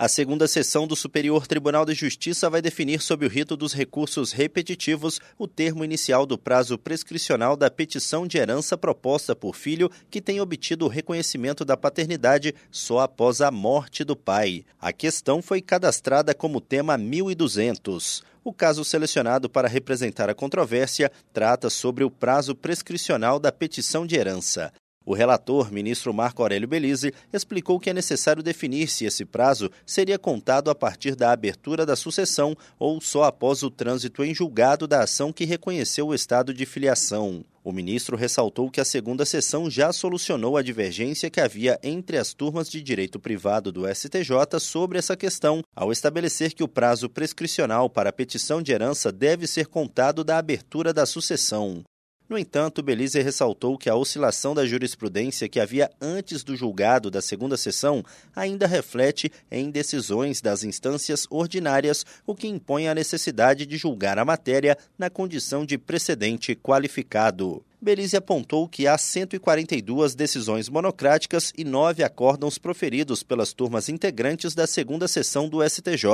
A segunda sessão do Superior Tribunal de Justiça vai definir sob o rito dos recursos repetitivos o termo inicial do prazo prescricional da petição de herança proposta por filho que tem obtido o reconhecimento da paternidade só após a morte do pai. A questão foi cadastrada como tema 1200. O caso selecionado para representar a controvérsia trata sobre o prazo prescricional da petição de herança. O relator, ministro Marco Aurélio Belize, explicou que é necessário definir se esse prazo seria contado a partir da abertura da sucessão ou só após o trânsito em julgado da ação que reconheceu o estado de filiação. O ministro ressaltou que a segunda sessão já solucionou a divergência que havia entre as turmas de direito privado do STJ sobre essa questão, ao estabelecer que o prazo prescricional para a petição de herança deve ser contado da abertura da sucessão. No entanto, Belize ressaltou que a oscilação da jurisprudência que havia antes do julgado da segunda sessão ainda reflete em decisões das instâncias ordinárias, o que impõe a necessidade de julgar a matéria na condição de precedente qualificado. Belize apontou que há 142 decisões monocráticas e nove acórdãos proferidos pelas turmas integrantes da segunda sessão do STJ.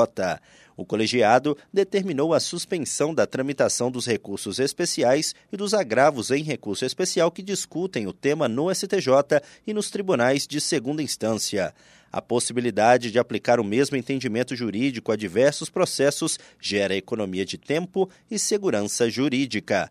O colegiado determinou a suspensão da tramitação dos recursos especiais e dos agravos em recurso especial que discutem o tema no STJ e nos tribunais de segunda instância. A possibilidade de aplicar o mesmo entendimento jurídico a diversos processos gera economia de tempo e segurança jurídica.